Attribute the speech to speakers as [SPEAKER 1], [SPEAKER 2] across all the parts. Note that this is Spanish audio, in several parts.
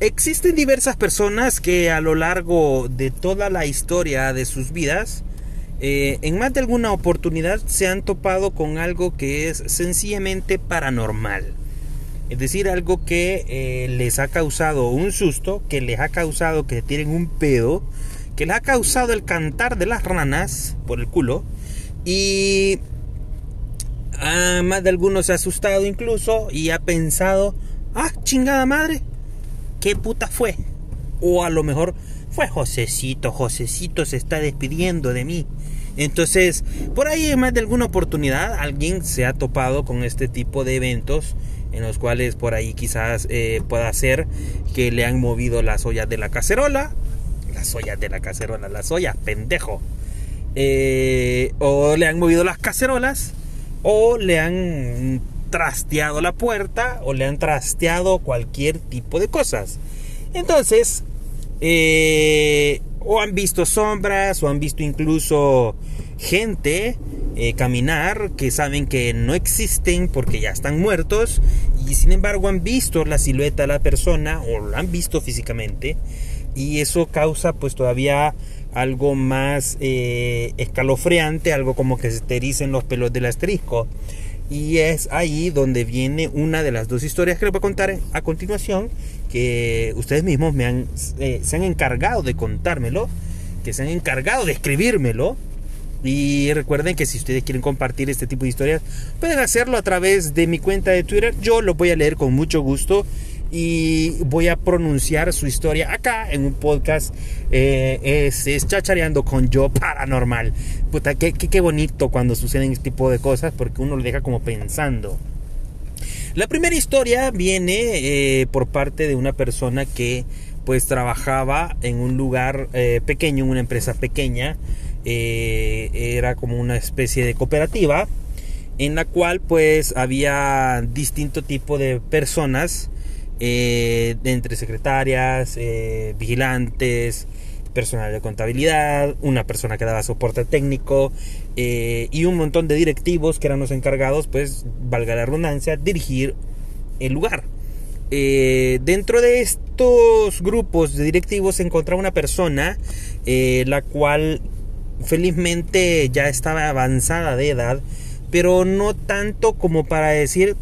[SPEAKER 1] Existen diversas personas que a lo largo de toda la historia de sus vidas, eh, en más de alguna oportunidad se han topado con algo que es sencillamente paranormal. Es decir, algo que eh, les ha causado un susto, que les ha causado que tienen un pedo, que les ha causado el cantar de las ranas por el culo. Y a más de algunos se ha asustado incluso y ha pensado, ah, chingada madre, ¿qué puta fue? O a lo mejor fue Josecito, Josecito se está despidiendo de mí. Entonces, por ahí en más de alguna oportunidad alguien se ha topado con este tipo de eventos en los cuales por ahí quizás eh, pueda ser que le han movido las ollas de la cacerola, las ollas de la cacerola, las ollas, pendejo, eh, o le han movido las cacerolas, o le han trasteado la puerta o le han trasteado cualquier tipo de cosas. Entonces, eh, o han visto sombras o han visto incluso gente eh, caminar que saben que no existen porque ya están muertos y sin embargo han visto la silueta de la persona o la han visto físicamente y eso causa pues todavía algo más eh, escalofriante, algo como que se te ericen los pelos del asterisco. Y es ahí donde viene una de las dos historias que les voy a contar a continuación, que ustedes mismos me han, eh, se han encargado de contármelo, que se han encargado de escribírmelo. Y recuerden que si ustedes quieren compartir este tipo de historias, pueden hacerlo a través de mi cuenta de Twitter. Yo lo voy a leer con mucho gusto y voy a pronunciar su historia acá en un podcast. Eh, es, es, chachareando con yo paranormal. Puta, qué, qué, bonito cuando suceden este tipo de cosas porque uno lo deja como pensando. La primera historia viene eh, por parte de una persona que pues trabajaba en un lugar eh, pequeño, en una empresa pequeña. Eh, era como una especie de cooperativa en la cual pues había distinto tipo de personas eh, entre secretarias, eh, vigilantes, personal de contabilidad, una persona que daba soporte técnico eh, y un montón de directivos que eran los encargados, pues, valga la redundancia, dirigir el lugar. dentro de estos grupos de directivos se encontraba una persona la cual felizmente ya estaba avanzada de edad pero no tanto como para decir,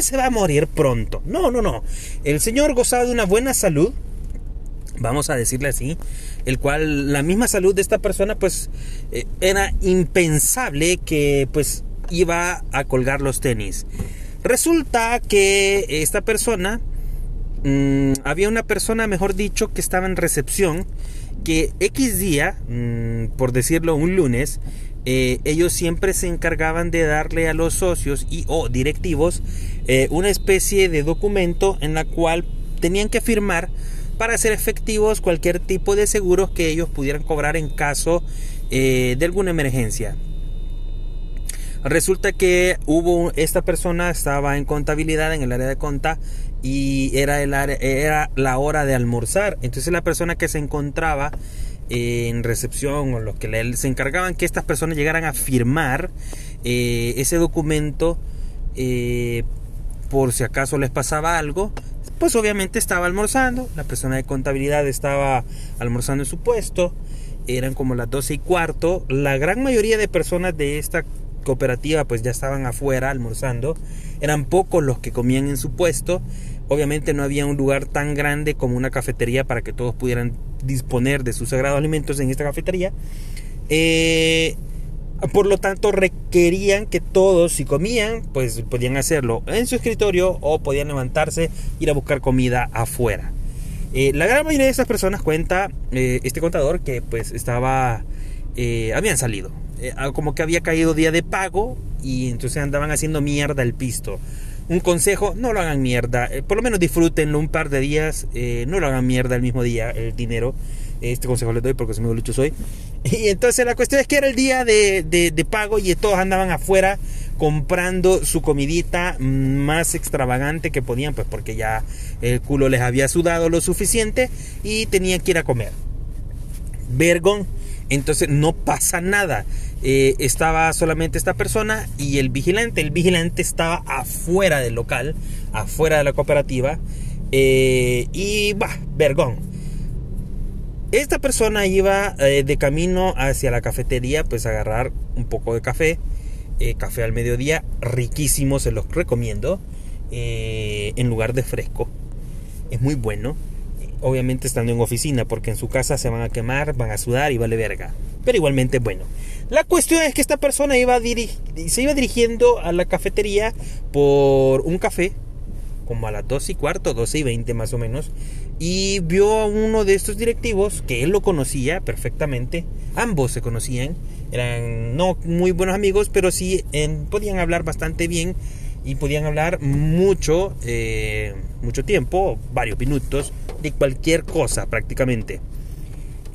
[SPEAKER 1] se va a morir pronto. No, no, no. El Señor gozaba de una buena salud, vamos a decirle así, el cual la misma salud de esta persona pues eh, era impensable que pues iba a colgar los tenis. Resulta que esta persona, mmm, había una persona, mejor dicho, que estaba en recepción, que X día, mmm, por decirlo un lunes, eh, ellos siempre se encargaban de darle a los socios y o directivos eh, una especie de documento en la cual tenían que firmar para hacer efectivos cualquier tipo de seguros que ellos pudieran cobrar en caso eh, de alguna emergencia. Resulta que hubo esta persona estaba en contabilidad en el área de conta y era el era la hora de almorzar. Entonces la persona que se encontraba en recepción o los que se encargaban que estas personas llegaran a firmar eh, ese documento eh, por si acaso les pasaba algo pues obviamente estaba almorzando la persona de contabilidad estaba almorzando en su puesto eran como las 12 y cuarto la gran mayoría de personas de esta cooperativa pues ya estaban afuera almorzando eran pocos los que comían en su puesto Obviamente no había un lugar tan grande como una cafetería para que todos pudieran disponer de sus sagrados alimentos en esta cafetería. Eh, por lo tanto, requerían que todos, si comían, pues podían hacerlo en su escritorio o podían levantarse, ir a buscar comida afuera. Eh, la gran mayoría de esas personas cuenta eh, este contador que pues estaba, habían salido, como que había caído día de pago y entonces andaban haciendo mierda el pisto un consejo, no lo hagan mierda. Eh, por lo menos disfrútenlo un par de días. Eh, no lo hagan mierda el mismo día, el dinero. Este consejo les doy porque soy muy lucho soy. Y entonces la cuestión es que era el día de, de, pago y todos andaban afuera comprando su comidita más extravagante que podían, pues porque ya el culo les había sudado lo suficiente y tenían que ir a comer. Vergon, entonces no pasa nada. Eh, estaba solamente esta persona y el vigilante. El vigilante estaba afuera del local, afuera de la cooperativa. Eh, y bah, vergón. Esta persona iba eh, de camino hacia la cafetería, pues a agarrar un poco de café, café al mediodía, riquísimo, se los recomiendo, en lugar de fresco. Es muy bueno, obviamente estando en oficina, porque en su casa se van a quemar, van a sudar y vale verga. Pero igualmente bueno. La cuestión es que esta persona iba se iba dirigiendo a la cafetería por un café, como a las 2 y cuarto, 12 y 20 más o menos, y vio a uno de estos directivos que él lo conocía perfectamente, ambos se conocían, eran no muy buenos amigos, pero sí podían hablar bastante bien y podían hablar mucho, eh, mucho tiempo, varios minutos, de cualquier cosa prácticamente.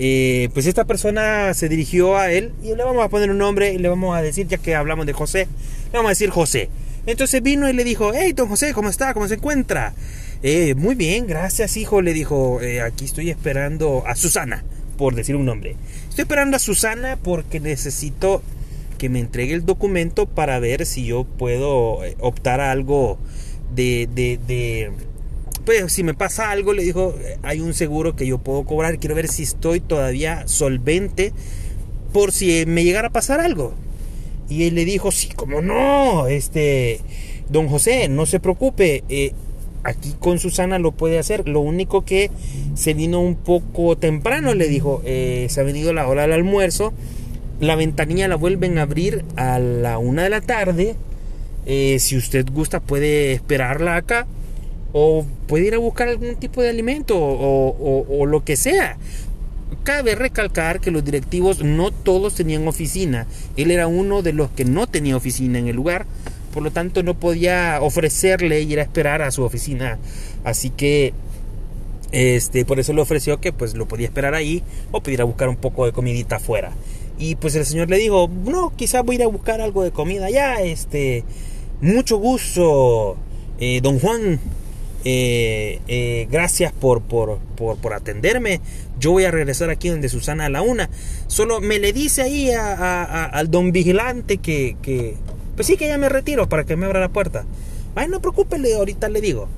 [SPEAKER 1] Eh, pues esta persona se dirigió a él y le vamos a poner un nombre y le vamos a decir, ya que hablamos de José, le vamos a decir José. Entonces vino y le dijo, hey, don José, ¿cómo está? ¿Cómo se encuentra? Eh, muy bien, gracias, hijo. Le dijo, eh, aquí estoy esperando a Susana, por decir un nombre. Estoy esperando a Susana porque necesito que me entregue el documento para ver si yo puedo eh, optar a algo de, de, de pues si me pasa algo, le dijo, hay un seguro que yo puedo cobrar, quiero ver si estoy todavía solvente por si me llegara a pasar algo. Y él le dijo, sí, como no, este, don José, no se preocupe, aquí con Susana lo puede hacer. Lo único que se vino un poco temprano, le dijo, eh, se ha venido la hora del almuerzo. La ventanilla la vuelven a abrir a la una de la tarde. Eh, si usted gusta, puede esperarla acá. O puede ir a buscar algún tipo de alimento o, lo que sea. Cabe recalcar que los directivos no todos tenían oficina. Él era uno de los que no tenía oficina en el lugar por lo tanto no podía ofrecerle ir a esperar a su oficina. Así que este, por eso le ofreció que pues lo podía esperar ahí o pedir a buscar un poco de comidita afuera. Y pues el señor le dijo, no, quizás voy a ir a buscar algo de comida allá, este, mucho gusto, eh, don Juan, eh, eh, gracias por, por, por, atenderme. Yo voy a regresar aquí donde Susana a la una. Solo me le dice ahí al don vigilante que, que, pues sí que ya me retiro para que me abra la puerta. Ay, no preocúpele, ahorita le digo.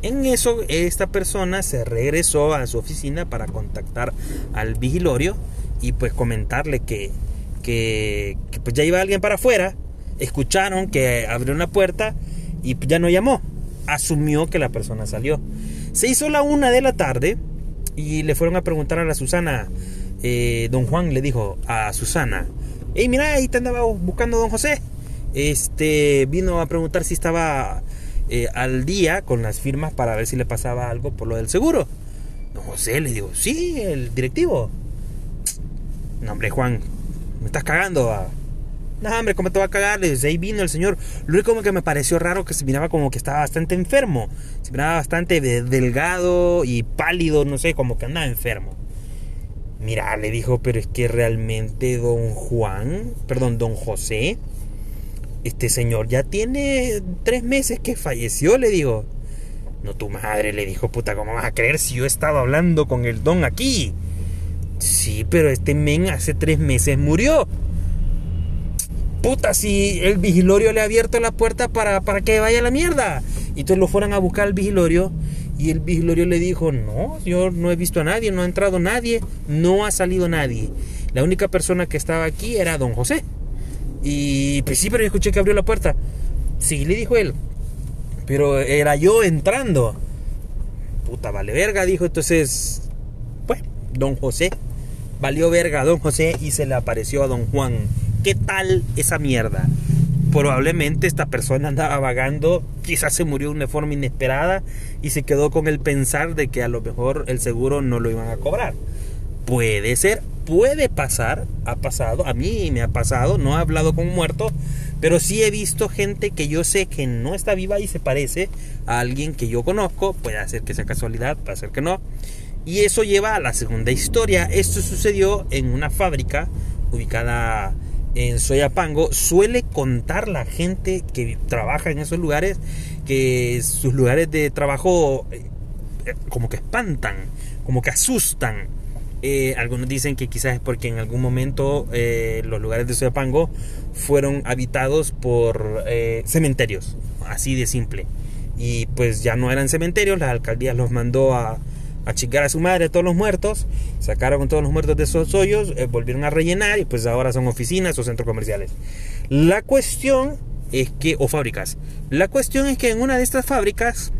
[SPEAKER 1] En eso, esta persona se regresó a su oficina para contactar al vigilorio y pues comentarle que, que, pues ya iba alguien para afuera. Escucharon que abrió una puerta y ya no llamó. Asumió que la persona salió. Se hizo la una de la tarde y le fueron a preguntar a la Susana. Eh, don Juan le dijo a Susana: Hey, mira, ahí te andaba buscando don José este vino a preguntar si estaba eh, al día con las firmas para ver si le pasaba algo por lo del seguro. Don José le digo, sí, el directivo. No, hombre, Juan, me estás cagando. Ah". No, hombre, ¿cómo te va a cagar? ahí vino el señor. Lo único que me pareció raro que se miraba como que estaba bastante enfermo. Se miraba bastante delgado y pálido, no sé, como que andaba enfermo. Mira, le dijo, pero es que realmente don Juan, perdón, don José, este señor ya tiene tres meses que falleció, le digo. No, tu madre, le dijo, puta, ¿cómo vas a creer si yo he estado hablando con el don aquí? Sí, pero este men hace tres meses murió. Puta, si el vigilorio le ha abierto la puerta para, para que vaya a la mierda. Y entonces lo fueron a buscar al vigilorio. Y el vigilorio le dijo, no, yo no he visto a nadie, no ha entrado nadie, no ha salido nadie. La única persona que estaba aquí era don José. Y pues sí, pero yo escuché que abrió la puerta. Sí, le dijo él. Pero era yo entrando. Puta, vale verga, dijo. Entonces, pues, don José. Valió verga a don José y se le apareció a don Juan. ¿Qué tal esa mierda? Probablemente esta persona andaba vagando, quizás se murió de una forma inesperada y se quedó con el pensar de que a lo mejor el seguro no lo iban a cobrar. Puede ser, puede pasar, ha pasado, a mí me ha pasado, no he hablado con un muerto, pero sí he visto gente que yo sé que no está viva y se parece a alguien que yo conozco, puede ser que sea casualidad, puede ser que no. Y eso lleva a la segunda historia. Esto sucedió en una fábrica ubicada en Soyapango. Suele contar la gente que trabaja en esos lugares que sus lugares de trabajo eh, como que espantan, como que asustan eh, algunos dicen que quizás es porque en algún momento eh, los lugares de Soyapango fueron habitados por eh, cementerios, así de simple. Y pues ya no eran cementerios, la alcaldía los mandó a, a chingar a su madre a todos los muertos, sacaron todos los muertos de esos hoyos, volvieron a rellenar y pues ahora son oficinas o centros comerciales. La cuestión es que, o fábricas, la cuestión es que en una de estas fábricas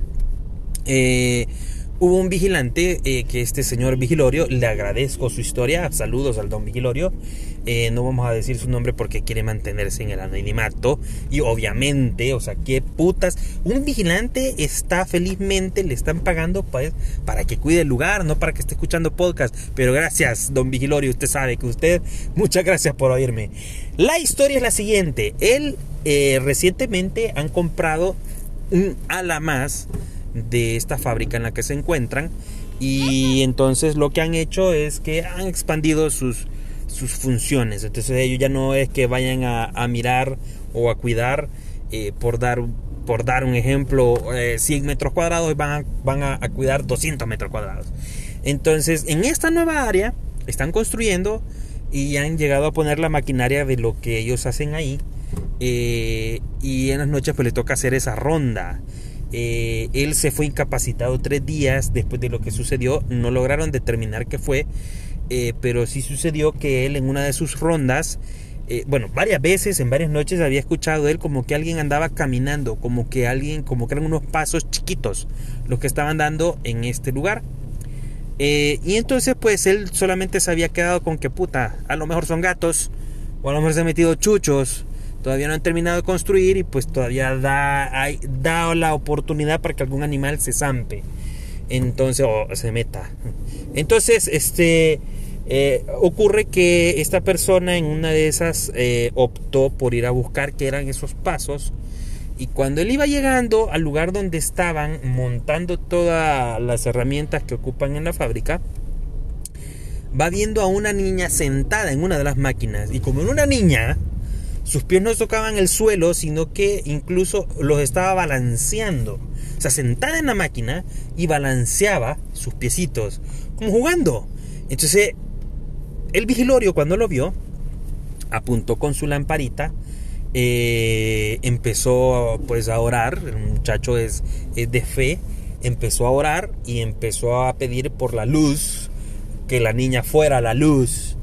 [SPEAKER 1] hubo un vigilante eh, que este señor Vigilorio, le agradezco su historia, saludos al don Vigilorio, eh, no vamos a decir su nombre porque quiere mantenerse en el anonimato y obviamente, o sea, qué putas, un vigilante está felizmente, le están pagando pues, para que cuide el lugar, no para que esté escuchando podcast, pero gracias don Vigilorio, usted sabe que usted, muchas gracias por oírme. La historia es la siguiente, él eh, recientemente han comprado un ala más, de esta fábrica en la que se encuentran y entonces lo que han hecho es que han expandido sus, sus funciones. Entonces ellos ya no es que vayan a, mirar o a cuidar, eh, por, dar, por dar un ejemplo, 100 eh, metros cuadrados, van, a, van a, cuidar 200 metros cuadrados. Entonces en esta nueva área están construyendo y han llegado a poner la maquinaria de lo que ellos hacen ahí. Eh, y en las noches pues le toca hacer esa ronda eh, él se fue incapacitado tres días después de lo que sucedió. No lograron determinar qué fue, eh, pero sí sucedió que él en una de sus rondas, eh, bueno, varias veces, en varias noches había escuchado él como que alguien andaba caminando, como que alguien, como que eran unos pasos chiquitos los que estaban dando en este lugar. y entonces pues él solamente se había quedado con que puta, a lo mejor son gatos, o a lo mejor se han metido chuchos, todavía no han terminado de construir y pues todavía da, la oportunidad para que algún animal se zampe. Entonces, o se meta. Entonces, este... Eh, ocurre que esta persona en una de esas eh, optó por ir a buscar qué eran esos pasos y cuando él iba llegando al lugar donde estaban montando todas las herramientas que ocupan en la fábrica, va viendo a una niña sentada en una de las máquinas y como en una niña sus pies no tocaban el suelo, sino que incluso los estaba balanceando. O sea, sentada en la máquina y balanceaba sus piecitos, como jugando. Entonces, el vigilorio cuando lo vio, apuntó con su lamparita, eh, empezó pues a orar, el muchacho es, es de fe, empezó a orar y empezó a pedir por la luz, que la niña fuera la luz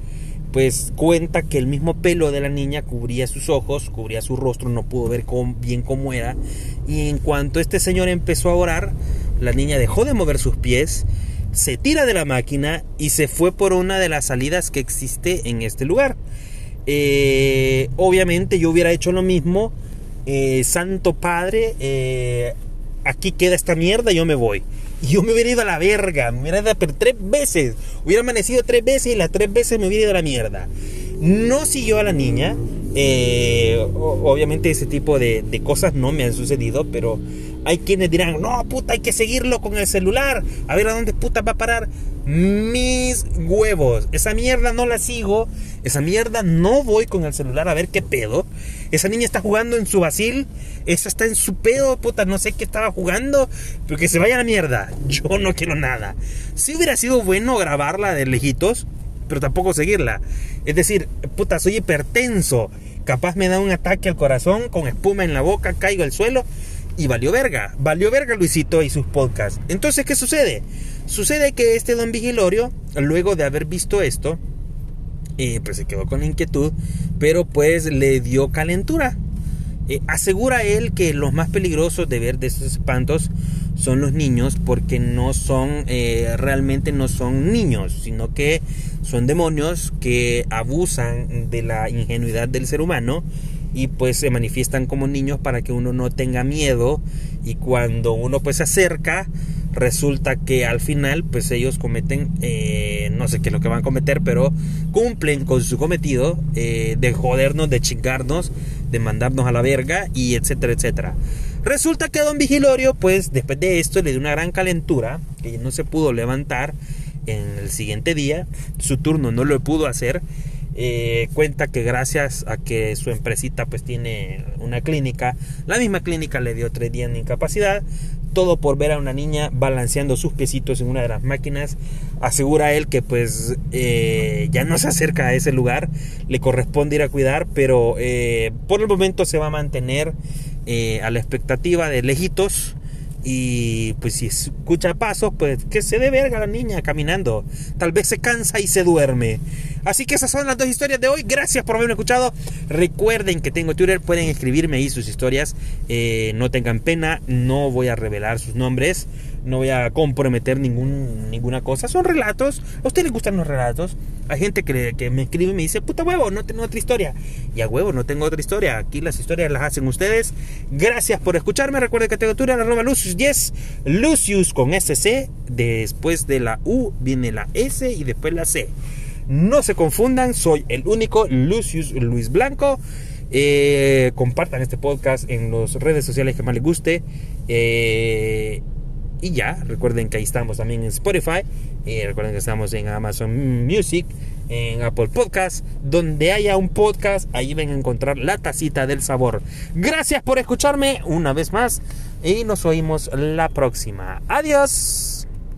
[SPEAKER 1] pues cuenta que el mismo pelo de la niña cubría sus ojos, cubría su rostro, no pudo ver bien cómo era. Y en cuanto este señor empezó a orar, la niña dejó de mover sus pies, se tira de la máquina y se fue por una de las salidas que existe en este lugar. Eh, obviamente yo hubiera hecho lo mismo. Eh, Santo Padre, eh, aquí queda esta mierda, yo me voy. Y yo me hubiera ido a la verga, me hubiera ido tres veces. Hubiera amanecido tres veces y las tres veces me hubiera ido a la mierda. No siguió a la niña. Eh, obviamente ese tipo de, de, cosas no me han sucedido, pero hay quienes dirán, no, puta, hay que seguirlo con el celular. A ver a dónde puta va a parar. Mis huevos. Esa mierda no la sigo. Esa mierda no voy con el celular a ver qué pedo. Esa niña está jugando en su basil. Esa está en su pedo, puta. No sé qué estaba jugando. Pero que se vaya a la mierda. Yo no quiero nada. Si hubiera sido bueno grabarla de lejitos. Pero tampoco seguirla. Es decir, puta, soy hipertenso. Capaz me da un ataque al corazón con espuma en la boca, caigo al suelo y valió verga. Valió verga Luisito y sus podcasts. Entonces, ¿qué sucede? Sucede que este don Vigilorio, luego de haber visto esto, eh, pues se quedó con inquietud, pero pues le dio calentura. Eh, asegura él que los más peligrosos de ver de esos espantos son los niños porque no son eh, realmente no son niños sino que son demonios que abusan de la ingenuidad del ser humano y pues se manifiestan como niños para que uno no tenga miedo y cuando uno pues se acerca resulta que al final pues ellos cometen eh, no sé qué es lo que van a cometer pero cumplen con su cometido eh, de jodernos de chingarnos de mandarnos a la verga y etcétera etcétera. Resulta que don Vigilorio pues después de esto le dio una gran calentura que no se pudo levantar en el siguiente día su turno no lo pudo hacer eh, cuenta que gracias a que su empresita pues tiene una clínica, la misma clínica le dio tres días de incapacidad, todo por ver a una niña balanceando sus piecitos en una de las máquinas. Asegura él que pues eh, ya no se acerca a ese lugar, le corresponde ir a cuidar, pero eh, por el momento se va a mantener a la expectativa de lejitos Y pues si escucha pasos, pues que se dé verga la niña caminando. Tal vez se cansa y se duerme. Así que esas son las dos historias de hoy. Gracias por haberme escuchado. Recuerden que tengo Twitter, pueden escribirme ahí sus historias. Eh, no tengan pena, no voy a revelar sus nombres. No voy a comprometer ningún, ninguna cosa. Son relatos. ¿A ustedes les gustan los relatos? Hay gente que, que me escribe y me dice, puta huevo, no tengo otra historia. Y a huevo, no tengo otra historia. Aquí las historias las hacen ustedes. Gracias por escucharme. Recuerden que Twitter, arroba Lucius Yes. Lucius con SC. Después de la U viene la S y después la C. No se confundan, soy el único Lucius Luis Blanco. Eh, compartan este podcast en las redes sociales que más les guste. Eh, y ya, recuerden que ahí estamos también en Spotify. Eh, recuerden que estamos en Amazon Music, en Apple Podcast. Donde haya un podcast, ahí van a encontrar la tacita del sabor. Gracias por escucharme una vez más. Y nos oímos la próxima. Adiós.